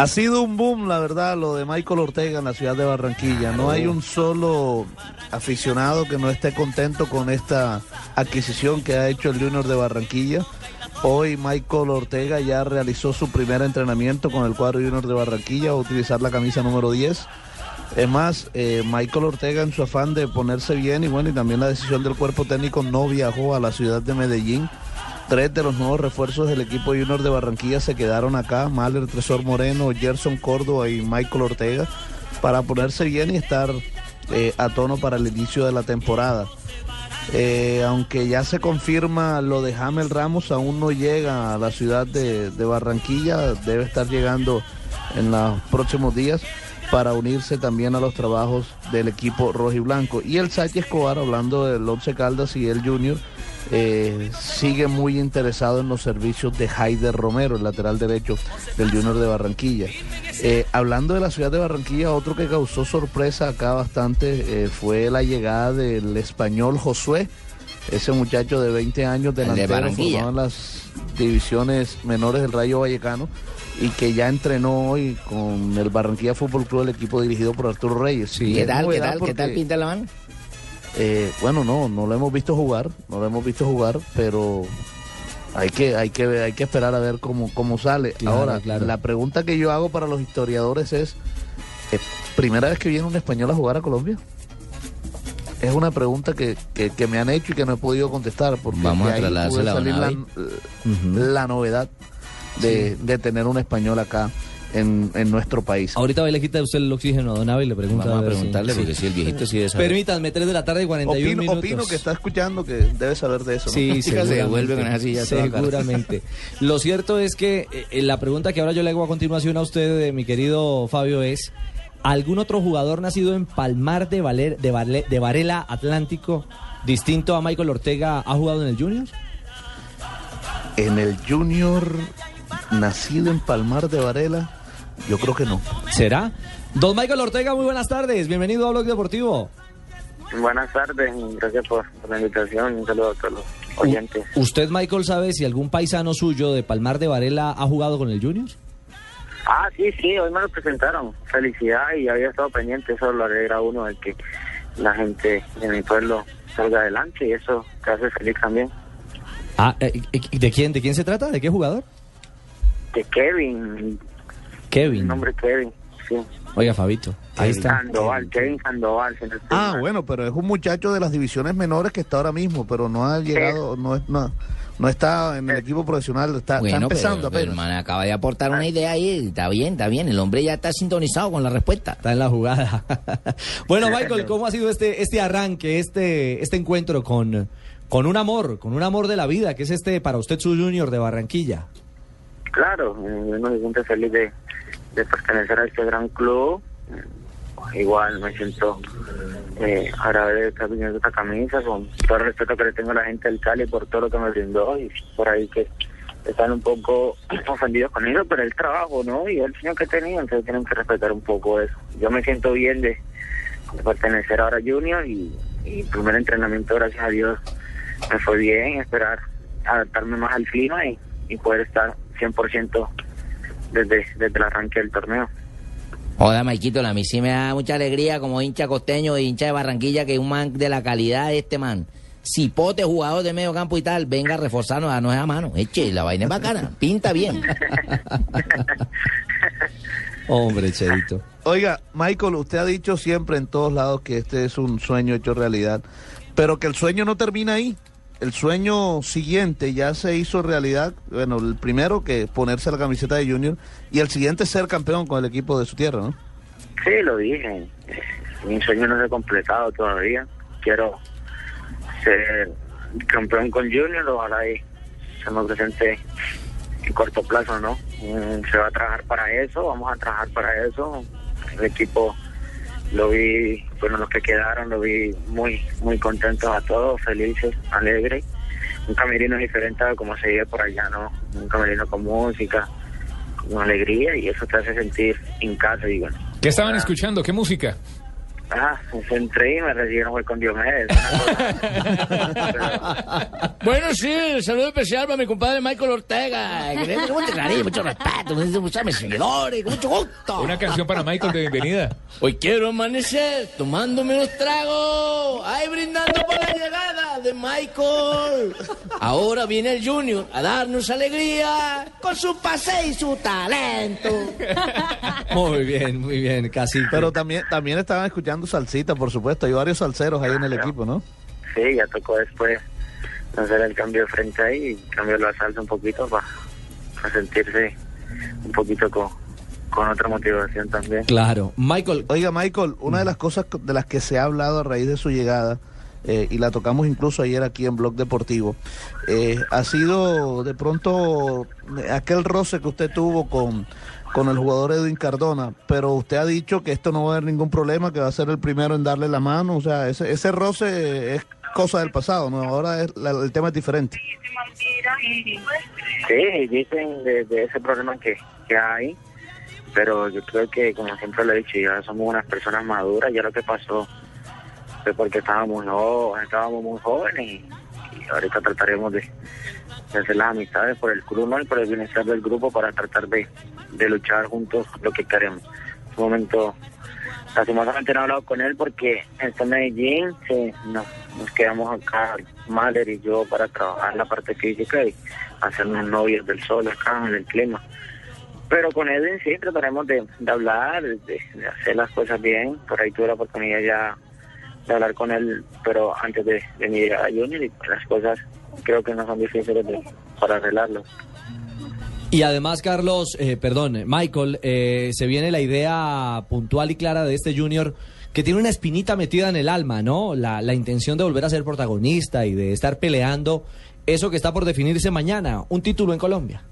Ha sido un boom, la verdad, lo de Michael Ortega en la ciudad de Barranquilla. No hay un solo aficionado que no esté contento con esta adquisición que ha hecho el Junior de Barranquilla. Hoy Michael Ortega ya realizó su primer entrenamiento con el cuadro Junior de Barranquilla, a utilizar la camisa número 10. Es más, eh, Michael Ortega en su afán de ponerse bien y bueno, y también la decisión del cuerpo técnico no viajó a la ciudad de Medellín. Tres de los nuevos refuerzos del equipo Junior de Barranquilla se quedaron acá, Mahler, Tresor Moreno, Gerson Córdoba y Michael Ortega, para ponerse bien y estar eh, a tono para el inicio de la temporada. Eh, aunque ya se confirma lo de Hamel Ramos, aún no llega a la ciudad de, Barranquilla, debe estar llegando en los próximos días para unirse también a los trabajos del equipo rojo y el Sánchez Escobar, hablando del Once Caldas y el Junior, eh, sigue muy interesado en los servicios de Haider Romero, el lateral derecho del Junior de Barranquilla. Eh, hablando de la ciudad de Barranquilla, otro que causó sorpresa acá bastante eh, fue la llegada del español Josué, ese muchacho de 20 años delantero formado en las divisiones menores del Rayo Vallecano y que ya entrenó hoy con el Barranquilla Fútbol Club, el equipo dirigido por Arturo Reyes. ¿Qué tal, qué tal, qué tal pinta la mano? Eh, bueno, no, no lo hemos visto jugar, no lo hemos visto jugar, pero hay que, hay que, hay que esperar a ver cómo, cómo sale. Claro, Ahora, claro. la pregunta que yo hago para los historiadores es, ¿es ¿primera vez que viene un español a jugar a Colombia? Es una pregunta que, que- que me han hecho y que no he podido contestar, porque Vamos de a puede salir la, la novedad de, de tener un español acá en, en nuestro país. Ahorita va y le quita usted el oxígeno a Don Abe y le pregunta. Vamos a ver preguntarle, porque si el viejito sí es. Permítanme, 3 de la tarde, 41 Opino, minutos. opino que está escuchando que debe saber de eso. ¿no? Sí, se seguramente. devuelve con esa silla. Seguramente. Lo cierto es que eh, la pregunta que ahora yo le hago a continuación a usted, eh, mi querido Fabio, es: ¿algún otro jugador nacido en Palmar de, Valer- de, Vale- de Varela Atlántico, distinto a Michael Ortega, ha jugado en el Junior? En el Junior, nacido en Palmar de Varela, yo creo que no. ¿Será? Don Michael Ortega, muy buenas tardes. Bienvenido a Blog Deportivo. Buenas tardes, gracias por, por la invitación. Un saludo a todos los oyentes. ¿Usted, Michael, sabe si algún paisano suyo de Palmar de Varela ha jugado con el Junior? Ah, sí, sí, hoy me lo presentaron. Felicidad y había estado pendiente. Eso lo alegra a uno de que la gente de mi pueblo salga adelante y eso te hace feliz también. Ah, eh, eh, ¿de quién? ¿De quién se trata? ¿De qué jugador? De Kevin, Kevin. el nombre Kevin, sí. Oiga, Fabito. Ahí está. Sandoval, Kevin Sandoval. si no estoy Ah, mal. bueno, pero es un muchacho de las divisiones menores que está ahora mismo, pero no ha llegado, no, es- no, no está en el equipo profesional, está, está Bueno, empezando pero, pero, apenas. hermano, acaba de aportar una idea ahí. Está bien, está bien. El hombre ya está sintonizado con la respuesta. Está en la jugada. bueno, Michael, ¿cómo ha sido este, este arranque, este, este encuentro con, con un amor, con un amor de la vida, que es este para usted su junior de Barranquilla? Claro, eh, uno se siente feliz de, pertenecer a este gran club. Eh, Igual me siento eh, agradecido de estar vistiendo esta camisa, con todo el respeto que le tengo a la gente del Cali por todo lo que me brindó y por ahí que están un poco ofendidos con eso, pero el trabajo, ¿no? Y el sueño que tenía, entonces tienen que respetar un poco eso. Yo me siento bien de, pertenecer ahora a Junior y, y primer entrenamiento, gracias a Dios, me fue bien, esperar adaptarme más al clima y poder estar 100% desde, desde el arranque del torneo. Joda, Maikito, a mí sí me da mucha alegría como hincha costeño e hincha de Barranquilla que un man de la calidad de este man, cipote, jugador de medio campo y tal, venga a reforzarnos a no a mano. Eche, la vaina es bacana, pinta bien. Hombre, Chedito. Oiga, Michael, usted ha dicho siempre en todos lados que este es un sueño hecho realidad, pero que el sueño no termina ahí. El sueño siguiente ya se hizo realidad. Bueno, el primero que ponerse la camiseta de Junior y el siguiente ser campeón con el equipo de su tierra, ¿no? Sí, lo dije. Mi sueño no se ha completado todavía. Quiero ser campeón con Junior, ojalá y se me presente en corto plazo, ¿no? Mm, Se va a trabajar para eso, vamos a trabajar para eso. El equipo lo vi, bueno, los que quedaron, lo vi muy, muy contentos a todos, felices, alegres. Un camerino diferente a como se vive por allá, ¿no? Un camerino con música, con alegría y eso te hace sentir en casa y bueno. ¿Qué estaban escuchando? ¿Qué música? Ah, pues entré y me recibieron fue con Diomedes. Bueno, sí, saludo especial para mi compadre Michael Ortega. Que mucho cariño, mucho respeto, muchos mis seguidores, con mucho gusto. Una canción para Michael de bienvenida. Hoy quiero amanecer tomándome unos tragos, ay, brindando por la llegada de Michael. Ahora viene el Junior a darnos alegría con su pase y su talento. Muy bien, muy bien, casi. Pero también, también estaban escuchando salsita, por supuesto. Hay varios salseros ahí en el equipo, ¿no? Sí, ya tocó después hacer el cambio de frente ahí y cambiar la salsa un poquito para sentirse un poquito con, con otra motivación también. Claro, Michael. Oiga, Michael, una de las cosas de las que se ha hablado a raíz de su llegada, eh, y la tocamos incluso ayer aquí en Blog Deportivo, eh, ha sido de pronto aquel roce que usted tuvo con, con el jugador Edwin Cardona, pero usted ha dicho que esto no va a haber ningún problema, que va a ser el primero en darle la mano, o sea, ese, ese roce es cosa del pasado, ¿no? Ahora es, la- el tema es diferente. Sí, dicen de, ese problema que, que hay, pero yo creo que, como siempre lo he dicho, ya somos unas personas maduras, ya lo que pasó fue porque estábamos, no, estábamos muy jóvenes y, y ahorita trataremos de, hacer las amistades por el club ¿no? y por el bienestar del grupo para tratar de, de luchar juntos lo que queremos. En un momento, lastimosamente no he hablado con él porque en Medellín, sí, nos, nos quedamos acá, Mahler y yo, para trabajar la parte física y hacernos novios del sol acá en el clima. Pero con Edwin sí trataremos de, de hablar, de hacer las cosas bien. Por ahí tuve la oportunidad ya de hablar con él, pero antes de, de mi llegada a Junior y las cosas creo que no son difíciles de- para arreglarlo. Y además, Carlos, eh, perdón, Michael, eh, se viene la idea puntual y clara de este Junior que tiene una espinita metida en el alma, ¿no? La, la intención de volver a ser protagonista y de estar peleando eso que está por definirse mañana, un título en Colombia.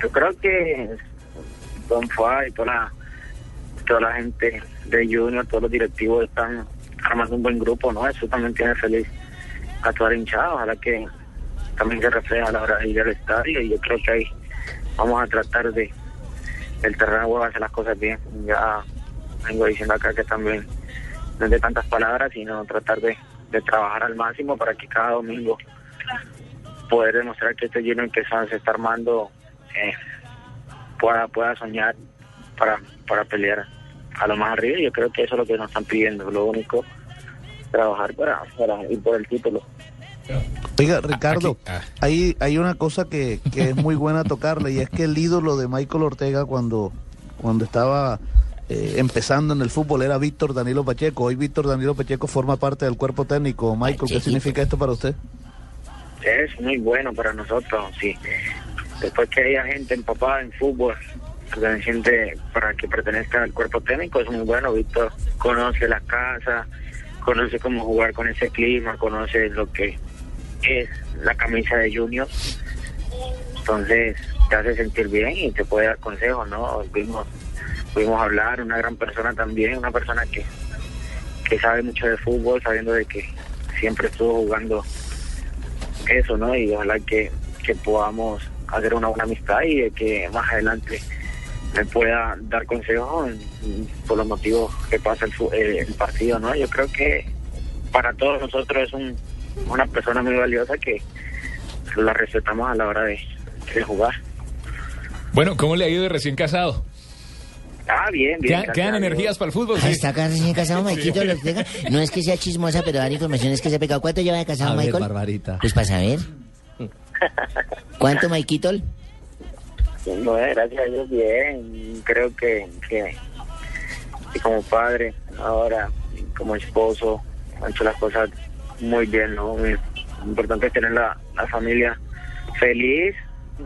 Yo creo que Don Fuá y toda la, toda la gente de Junior, todos los directivos están armando un buen grupo, ¿no? Eso también tiene feliz a toda la hinchada, ojalá que también se refleja a la hora de ir al estadio y yo creo que ahí vamos a tratar de el terreno de juego hacer las cosas bien. Ya vengo diciendo acá que también no es de tantas palabras, sino tratar de, de trabajar al máximo para que cada domingo poder demostrar que este Junior que se está armando eh, pueda pueda soñar para, para pelear a lo más arriba. Yo creo que eso es lo que nos están pidiendo. Lo único, trabajar para, para ir por el título. Oiga, Ricardo, aquí, ah. hay, hay una cosa que, que es muy buena tocarle y es que el ídolo de Michael Ortega cuando, cuando estaba eh, empezando en el fútbol era Víctor Danilo Pacheco. Hoy Víctor Danilo Pacheco forma parte del cuerpo técnico. Michael, ¿qué significa esto para usted? Es muy bueno para nosotros, sí. Después que haya gente empapada en fútbol, para que pertenezca al cuerpo técnico, es muy bueno. Víctor conoce la casa, conoce cómo jugar con ese clima, conoce lo que es la camisa de Junior. Entonces te hace sentir bien y te puede dar consejos, ¿no? Pudimos, pudimos hablar, una gran persona también, una persona que, que sabe mucho de fútbol, sabiendo de que siempre estuvo jugando eso, ¿no? Y ojalá que, que podamos hacer una buena amistad y de que más adelante me pueda dar consejos por los motivos que pasa el, fu- eh, el partido, ¿no? Yo creo que para todos nosotros es un, una persona muy valiosa que la respetamos a la hora de, de jugar. Bueno, ¿cómo le ha ido de recién casado? Ah, bien, bien. ¿Quedan, energías para el fútbol? Ah, Sí. Está acá recién casado, Maikito Ortega. No es que sea chismosa, pero dar informaciones que se ha pegado. ¿Cuánto lleva de casado, A ver, Michael? Barbarita. Pues para saber. ¿Cuánto, Maikito? No, eh, gracias a Dios, bien. Creo que, que, que como padre, ahora como esposo, ha hecho las cosas muy bien, ¿no? Muy importante es tener la, la familia feliz.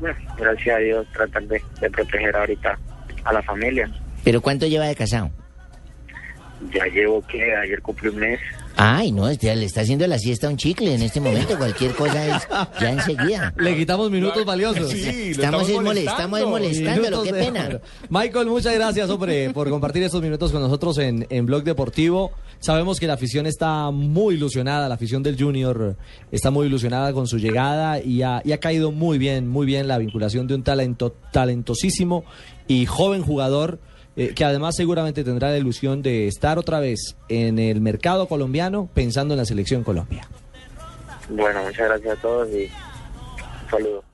Bueno, gracias a Dios, tratar de, de proteger ahorita a la familia. ¿Pero cuánto lleva de casado? Ya llevo que ayer cumplí un mes Ay, no, este, le está haciendo la siesta a un chicle en este momento. Cualquier cosa es ya enseguida. Le quitamos minutos valiosos. estamos, es mole- estamos es molestándolo, qué de pena. Michael, muchas gracias, hombre, por compartir estos minutos con nosotros en, en Blog Deportivo. Sabemos que la afición está muy ilusionada, la afición del Junior está muy ilusionada con su llegada y ha, y ha caído muy bien, muy bien la vinculación de un talento talentosísimo y joven jugador. Eh, que además seguramente tendrá la ilusión de estar otra vez en el mercado colombiano pensando en la selección Colombia. Bueno, muchas gracias a todos y un saludo.